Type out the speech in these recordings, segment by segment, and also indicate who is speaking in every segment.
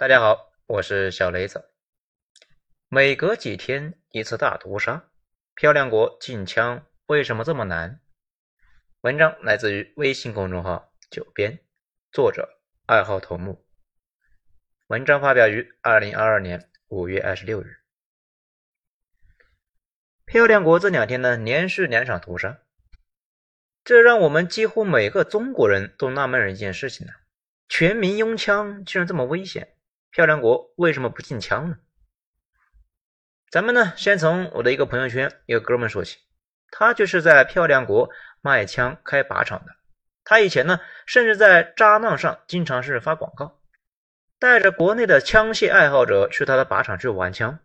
Speaker 1: 大家好，我是小雷子。每隔几天一次大屠杀，漂亮国禁枪为什么这么难？文章来自于微信公众号“九编”，作者二号头目。文章发表于二零二二年五月二十六日。漂亮国这两天呢，连续两场屠杀，这让我们几乎每个中国人都纳闷一件事情呢：全民拥枪竟然这么危险。漂亮国为什么不禁枪呢？咱们呢，先从我的一个朋友圈一个哥们说起，他就是在漂亮国卖枪开靶场的。他以前呢，甚至在渣浪上经常是发广告，带着国内的枪械爱好者去他的靶场去玩枪，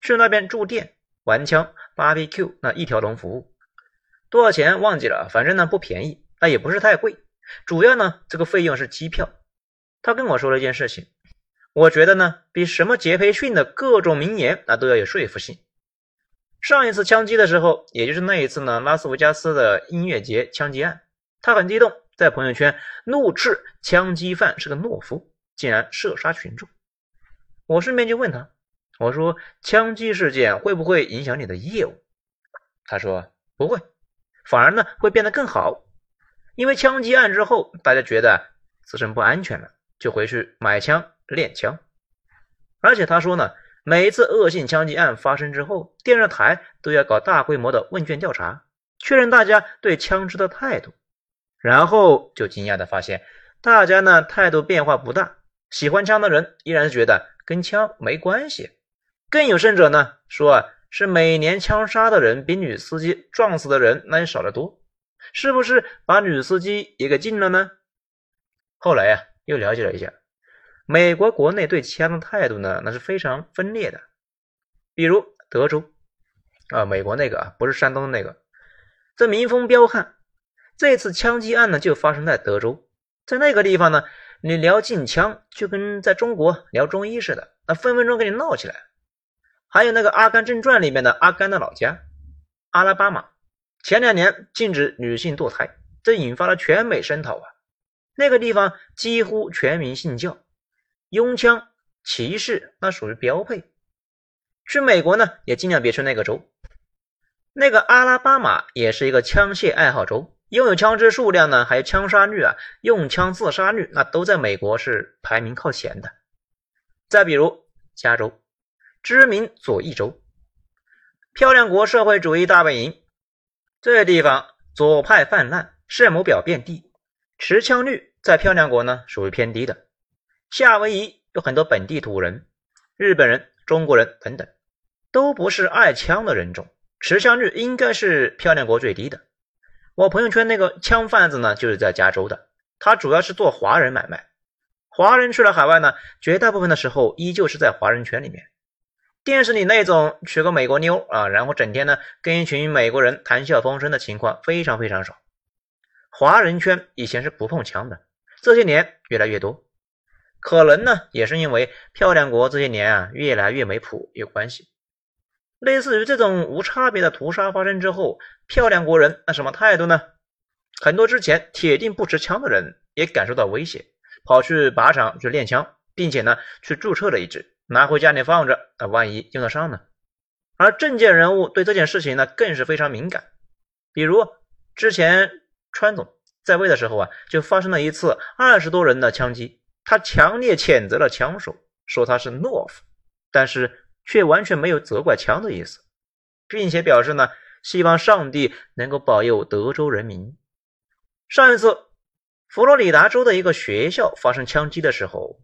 Speaker 1: 去那边住店玩枪、BBQ 那一条龙服务，多少钱忘记了，反正呢不便宜，那也不是太贵，主要呢这个费用是机票。他跟我说了一件事情。我觉得呢，比什么杰培逊的各种名言那都要有说服性。上一次枪击的时候，也就是那一次呢，拉斯维加斯的音乐节枪击案，他很激动，在朋友圈怒斥枪击犯是个懦夫，竟然射杀群众。我顺便就问他，我说枪击事件会不会影响你的业务？他说不会，反而呢会变得更好，因为枪击案之后，大家觉得自身不安全了，就回去买枪。练枪，而且他说呢，每一次恶性枪击案发生之后，电视台都要搞大规模的问卷调查，确认大家对枪支的态度，然后就惊讶的发现，大家呢态度变化不大，喜欢枪的人依然觉得跟枪没关系，更有甚者呢说啊，是每年枪杀的人比女司机撞死的人那也少得多，是不是把女司机也给禁了呢？后来呀，又了解了一下。美国国内对枪的态度呢，那是非常分裂的。比如德州啊，美国那个啊，不是山东的那个，这民风彪悍。这次枪击案呢，就发生在德州。在那个地方呢，你聊禁枪，就跟在中国聊中医似的，那分分钟跟你闹起来。还有那个《阿甘正传》里面的阿甘的老家阿拉巴马，前两年禁止女性堕胎，这引发了全美声讨啊。那个地方几乎全民信教。拥枪骑士那属于标配。去美国呢，也尽量别去那个州。那个阿拉巴马也是一个枪械爱好州，拥有枪支数量呢，还有枪杀率啊，用枪自杀率那都在美国是排名靠前的。再比如加州，知名左翼州，漂亮国社会主义大本营，这地方左派泛滥，圣母婊遍地，持枪率在漂亮国呢属于偏低的。夏威夷有很多本地土人，日本人、中国人等等，都不是爱枪的人种，持枪率应该是漂亮国最低的。我朋友圈那个枪贩子呢，就是在加州的，他主要是做华人买卖。华人去了海外呢，绝大部分的时候依旧是在华人圈里面。电视里那种娶个美国妞啊，然后整天呢跟一群美国人谈笑风生的情况非常非常少。华人圈以前是不碰枪的，这些年越来越多。可能呢，也是因为漂亮国这些年啊越来越没谱有关系。类似于这种无差别的屠杀发生之后，漂亮国人那什么态度呢？很多之前铁定不持枪的人也感受到威胁，跑去靶场去练枪，并且呢去注册了一支，拿回家里放着，啊万一用得上呢？而政界人物对这件事情呢更是非常敏感。比如之前川总在位的时候啊，就发生了一次二十多人的枪击。他强烈谴责了枪手，说他是懦夫，但是却完全没有责怪枪的意思，并且表示呢，希望上帝能够保佑德州人民。上一次，佛罗里达州的一个学校发生枪击的时候，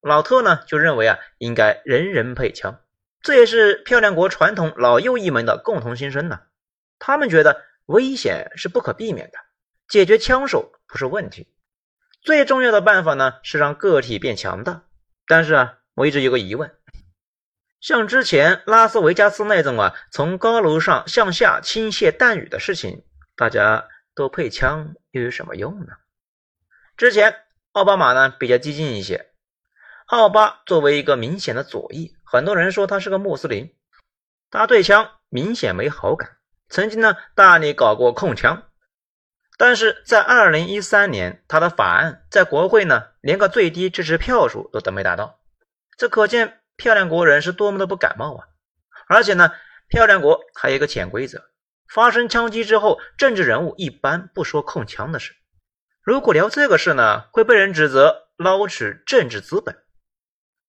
Speaker 1: 老特呢就认为啊，应该人人配枪，这也是漂亮国传统老右翼们的共同心声呢。他们觉得危险是不可避免的，解决枪手不是问题。最重要的办法呢，是让个体变强大。但是啊，我一直有个疑问：像之前拉斯维加斯那种啊，从高楼上向下倾泻弹雨的事情，大家都配枪又有什么用呢？之前奥巴马呢比较激进一些，奥巴作为一个明显的左翼，很多人说他是个穆斯林，他对枪明显没好感，曾经呢大力搞过控枪。但是在二零一三年，他的法案在国会呢，连个最低支持票数都都没达到。这可见漂亮国人是多么的不感冒啊！而且呢，漂亮国还有一个潜规则：发生枪击之后，政治人物一般不说控枪的事。如果聊这个事呢，会被人指责捞取政治资本。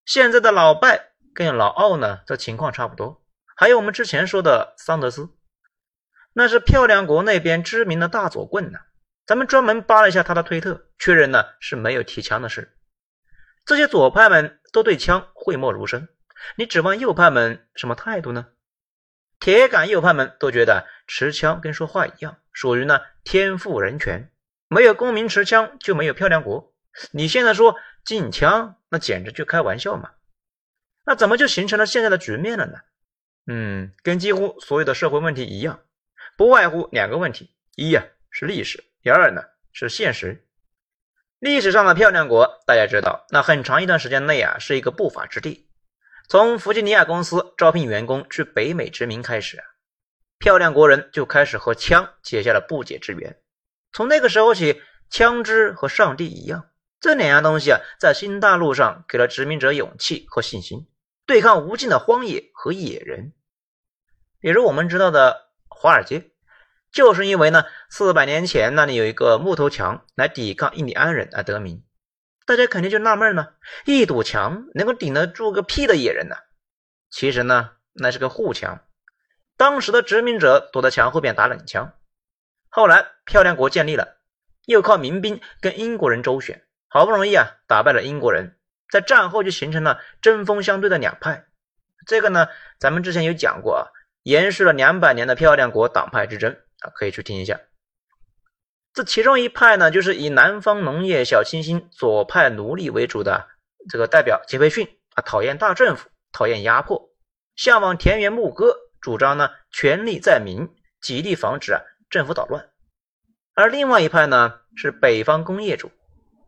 Speaker 1: 现在的老拜跟老奥呢，这情况差不多。还有我们之前说的桑德斯，那是漂亮国那边知名的大左棍呢。咱们专门扒了一下他的推特，确认呢是没有提枪的事。这些左派们都对枪讳莫如深，你指望右派们什么态度呢？铁杆右派们都觉得持枪跟说话一样，属于呢天赋人权，没有公民持枪就没有漂亮国。你现在说禁枪，那简直就开玩笑嘛！那怎么就形成了现在的局面了呢？嗯，跟几乎所有的社会问题一样，不外乎两个问题：一呀是历史。第二呢是现实，历史上的漂亮国，大家知道，那很长一段时间内啊是一个不法之地。从弗吉尼亚公司招聘员工去北美殖民开始啊，漂亮国人就开始和枪结下了不解之缘。从那个时候起，枪支和上帝一样，这两样东西啊，在新大陆上给了殖民者勇气和信心，对抗无尽的荒野和野人。比如我们知道的华尔街。就是因为呢，四百年前那里有一个木头墙来抵抗印第安人而得名。大家肯定就纳闷呢，一堵墙能够顶得住个屁的野人呢？其实呢，那是个护墙。当时的殖民者躲在墙后边打冷枪。后来漂亮国建立了，又靠民兵跟英国人周旋，好不容易啊打败了英国人，在战后就形成了针锋相对的两派。这个呢，咱们之前有讲过啊，延续了两百年的漂亮国党派之争。啊，可以去听一下。这其中一派呢，就是以南方农业小清新左派奴隶为主的这个代表杰斐逊啊，讨厌大政府，讨厌压迫，向往田园牧歌，主张呢权力在民，极力防止啊政府捣乱。而另外一派呢，是北方工业主、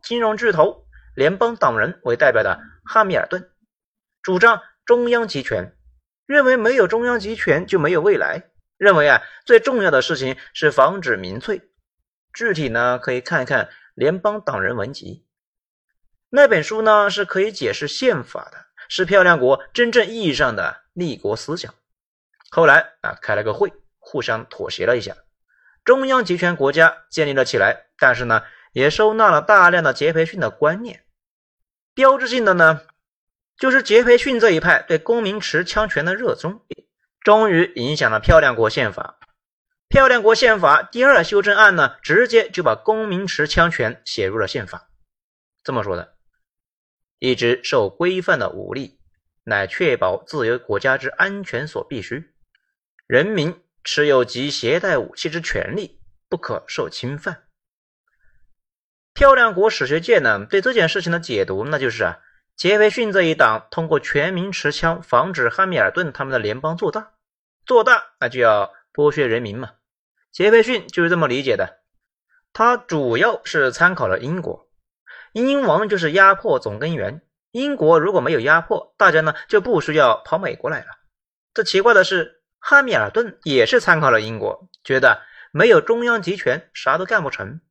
Speaker 1: 金融巨头、联邦党人为代表的汉密尔顿，主张中央集权，认为没有中央集权就没有未来。认为啊，最重要的事情是防止民粹。具体呢，可以看一看《联邦党人文集》那本书呢，是可以解释宪法的，是漂亮国真正意义上的立国思想。后来啊，开了个会，互相妥协了一下，中央集权国家建立了起来。但是呢，也收纳了大量的杰斐逊的观念。标志性的呢，就是杰斐逊这一派对公民持枪权的热衷。终于影响了漂亮国宪法。漂亮国宪法第二修正案呢，直接就把公民持枪权写入了宪法。这么说的：一支受规范的武力，乃确保自由国家之安全所必须。人民持有及携带武器之权利，不可受侵犯。漂亮国史学界呢，对这件事情的解读，那就是啊。杰斐逊这一党通过全民持枪，防止汉密尔顿他们的联邦做大，做大那就要剥削人民嘛。杰斐逊就是这么理解的。他主要是参考了英国，英王就是压迫总根源。英国如果没有压迫，大家呢就不需要跑美国来了。这奇怪的是，汉密尔顿也是参考了英国，觉得没有中央集权，啥都干不成。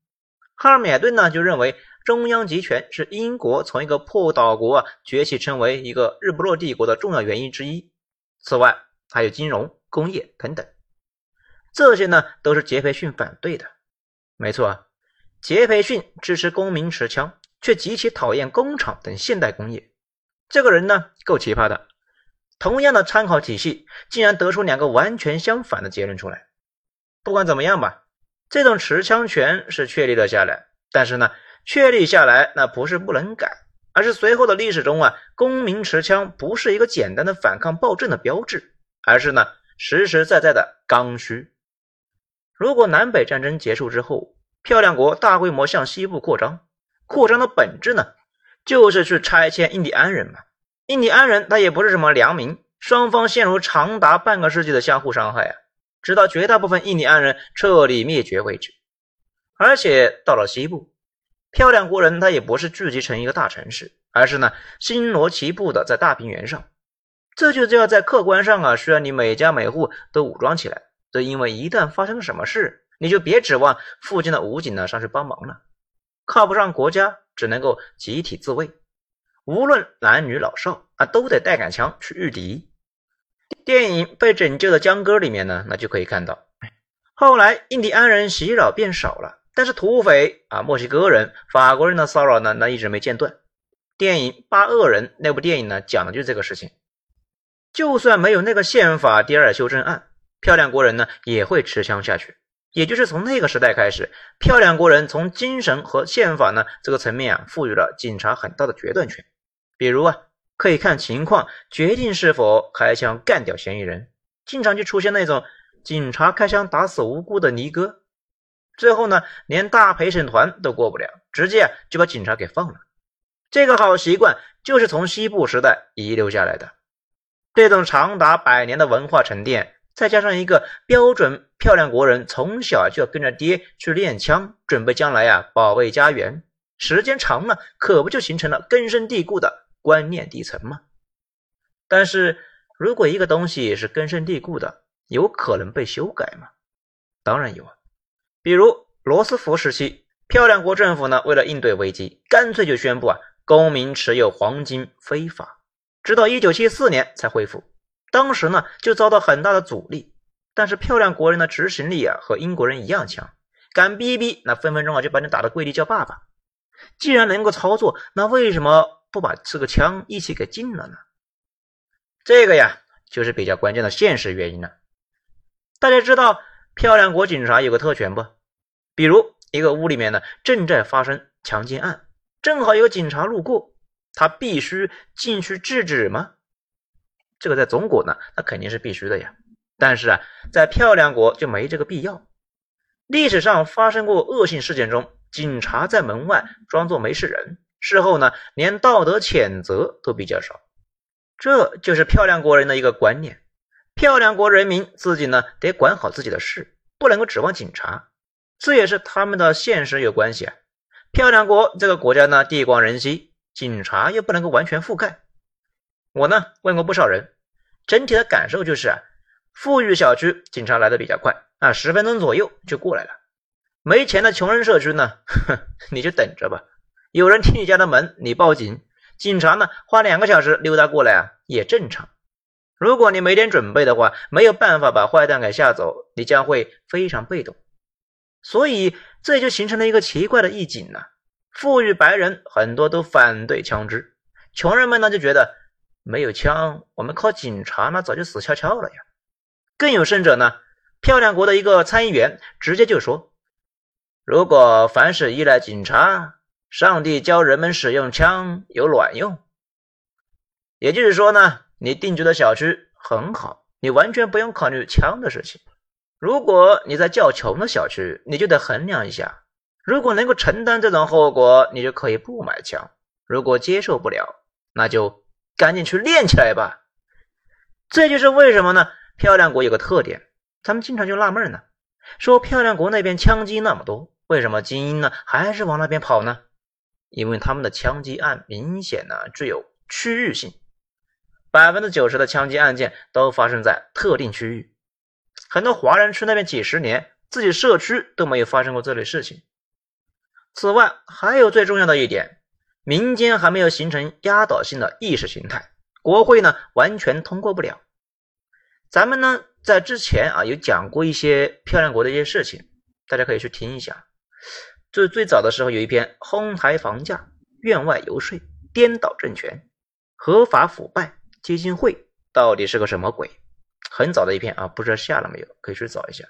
Speaker 1: 汉密尔顿呢就认为。中央集权是英国从一个破岛国啊崛起成为一个日不落帝国的重要原因之一。此外，还有金融、工业等等，这些呢都是杰斐逊反对的。没错啊，杰斐逊支持公民持枪，却极其讨厌工厂等现代工业。这个人呢够奇葩的。同样的参考体系，竟然得出两个完全相反的结论出来。不管怎么样吧，这种持枪权是确立了下来，但是呢。确立下来，那不是不能改，而是随后的历史中啊，公民持枪不是一个简单的反抗暴政的标志，而是呢实实在在的刚需。如果南北战争结束之后，漂亮国大规模向西部扩张，扩张的本质呢，就是去拆迁印第安人嘛。印第安人他也不是什么良民，双方陷入长达半个世纪的相互伤害啊，直到绝大部分印第安人彻底灭绝为止。而且到了西部。漂亮国人他也不是聚集成一个大城市，而是呢星罗棋布的在大平原上。这就要在客观上啊，需要你每家每户都武装起来。这因为一旦发生什么事，你就别指望附近的武警呢上去帮忙了，靠不上国家，只能够集体自卫。无论男女老少，啊，都得带杆枪去御敌。电影《被拯救的江歌》里面呢，那就可以看到，后来印第安人袭扰变少了，但是土匪啊、墨西哥人、法国人的骚扰呢，那一直没间断。电影《八恶人》那部电影呢，讲的就是这个事情。就算没有那个宪法第二修正案，漂亮国人呢也会持枪下去。也就是从那个时代开始，漂亮国人从精神和宪法呢这个层面啊，赋予了警察很大的决断权。比如啊，可以看情况决定是否开枪干掉嫌疑人。经常就出现那种警察开枪打死无辜的尼哥，最后呢，连大陪审团都过不了，直接就把警察给放了。这个好习惯就是从西部时代遗留下来的。这种长达百年的文化沉淀，再加上一个标准漂亮国人从小就要跟着爹去练枪，准备将来呀保卫家园，时间长了，可不就形成了根深蒂固的观念底层吗？但是如果一个东西是根深蒂固的，有可能被修改吗？当然有啊，比如罗斯福时期，漂亮国政府呢为了应对危机，干脆就宣布啊公民持有黄金非法。直到一九七四年才恢复，当时呢就遭到很大的阻力。但是漂亮国人的执行力啊和英国人一样强，敢逼逼那分分钟啊就把你打的跪地叫爸爸。既然能够操作，那为什么不把这个枪一起给禁了呢？这个呀就是比较关键的现实原因了。大家知道漂亮国警察有个特权不？比如一个屋里面呢正在发生强奸案，正好有警察路过。他必须进去制止吗？这个在中国呢，那肯定是必须的呀。但是啊，在漂亮国就没这个必要。历史上发生过恶性事件中，警察在门外装作没事人，事后呢，连道德谴责都比较少。这就是漂亮国人的一个观念：漂亮国人民自己呢得管好自己的事，不能够指望警察。这也是他们的现实有关系啊。漂亮国这个国家呢，地广人稀。警察又不能够完全覆盖。我呢问过不少人，整体的感受就是，啊，富裕小区警察来的比较快啊，十分钟左右就过来了。没钱的穷人社区呢，哼，你就等着吧。有人踢你家的门，你报警，警察呢花两个小时溜达过来啊，也正常。如果你没点准备的话，没有办法把坏蛋给吓走，你将会非常被动。所以这就形成了一个奇怪的意境呢。富裕白人很多都反对枪支，穷人们呢就觉得没有枪，我们靠警察那早就死翘翘了呀。更有甚者呢，漂亮国的一个参议员直接就说：“如果凡是依赖警察，上帝教人们使用枪有卵用。”也就是说呢，你定居的小区很好，你完全不用考虑枪的事情。如果你在较穷的小区，你就得衡量一下。如果能够承担这种后果，你就可以不买枪；如果接受不了，那就赶紧去练起来吧。这就是为什么呢？漂亮国有个特点，咱们经常就纳闷呢，说漂亮国那边枪击那么多，为什么精英呢还是往那边跑呢？因为他们的枪击案明显呢具有区域性，百分之九十的枪击案件都发生在特定区域，很多华人去那边几十年，自己社区都没有发生过这类事情。此外，还有最重要的一点，民间还没有形成压倒性的意识形态，国会呢完全通过不了。咱们呢在之前啊有讲过一些漂亮国的一些事情，大家可以去听一下。最最早的时候有一篇哄抬房价、院外游说、颠倒政权、合法腐败基金会到底是个什么鬼？很早的一篇啊，不知道下了没有，可以去找一下。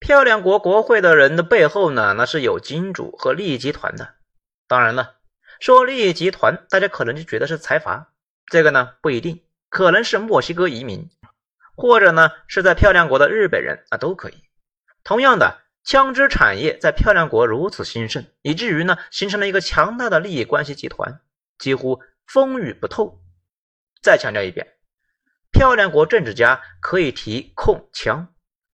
Speaker 1: 漂亮国国会的人的背后呢，那是有金主和利益集团的。当然了，说利益集团，大家可能就觉得是财阀，这个呢不一定，可能是墨西哥移民，或者呢是在漂亮国的日本人啊，都可以。同样的，枪支产业在漂亮国如此兴盛，以至于呢形成了一个强大的利益关系集团，几乎风雨不透。再强调一遍，漂亮国政治家可以提控枪，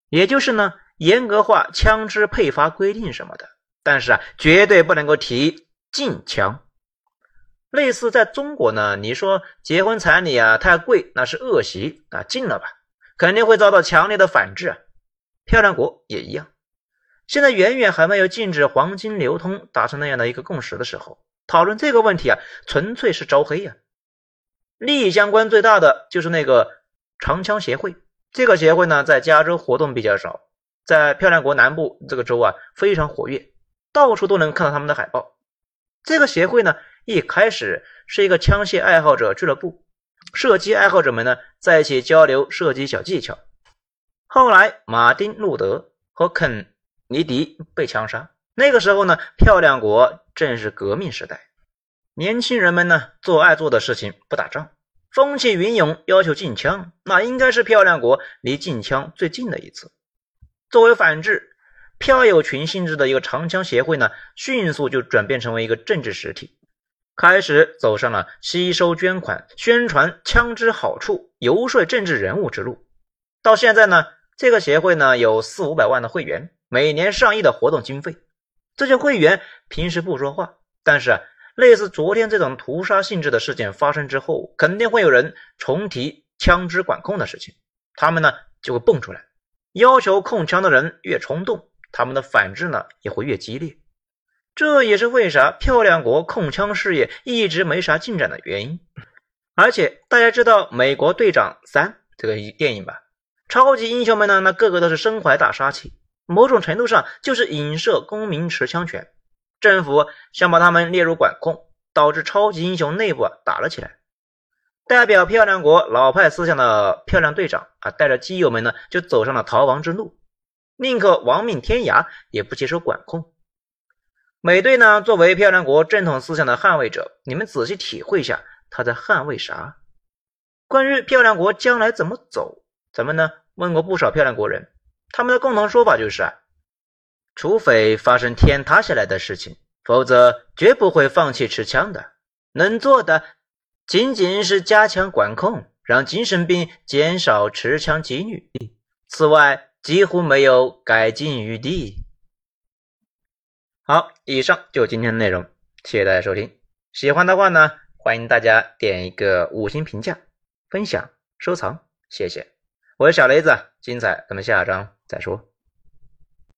Speaker 1: 也就是呢。严格化枪支配发规定什么的，但是啊，绝对不能够提禁枪。类似在中国呢，你说结婚彩礼啊太贵，那是恶习啊，禁了吧，肯定会遭到强烈的反制啊。漂亮国也一样，现在远远还没有禁止黄金流通达成那样的一个共识的时候，讨论这个问题啊，纯粹是招黑呀。利益相关最大的就是那个长枪协会。这个协会呢，在加州活动比较少，在漂亮国南部这个州啊非常活跃，到处都能看到他们的海报。这个协会呢，一开始是一个枪械爱好者俱乐部，射击爱好者们呢在一起交流射击小技巧。后来，马丁·路德和肯尼迪被枪杀。那个时候呢，漂亮国正是革命时代，年轻人们呢做爱做的事情不打仗，风起云涌，要求禁枪，那应该是漂亮国离禁枪最近的一次。作为反制，票友群性质的一个长枪协会呢，迅速就转变成为一个政治实体，开始走上了吸收捐款、宣传枪支好处、游说政治人物之路。到现在呢，这个协会呢有四五百万的会员，每年上亿的活动经费。这些会员平时不说话，但是，类似昨天这种屠杀性质的事件发生之后，肯定会有人重提枪支管控的事情，他们呢就会蹦出来，要求控枪的人越冲动，他们的反制呢也会越激烈。这也是为啥漂亮国控枪事业一直没啥进展的原因。而且大家知道《美国队长三》这个电影吧？超级英雄们呢，那个个都是身怀大杀器。某种程度上就是影射公民持枪权，政府想把他们列入管控，导致超级英雄内部啊打了起来。代表漂亮国老派思想的漂亮队长啊，带着基友们呢就走上了逃亡之路，宁可亡命天涯也不接受管控。美队呢作为漂亮国正统思想的捍卫者，你们仔细体会一下他在捍卫啥？关于漂亮国将来怎么走，咱们呢问过不少漂亮国人。他们的共同说法就是啊，除非发生天塌下来的事情，否则绝不会放弃持枪的。能做的仅仅是加强管控，让精神病减少持枪几率。此外，几乎没有改进余地。好，以上就今天的内容，谢谢大家收听。喜欢的话呢，欢迎大家点一个五星评价、分享、收藏，谢谢。我是小雷子，精彩咱们下章再说。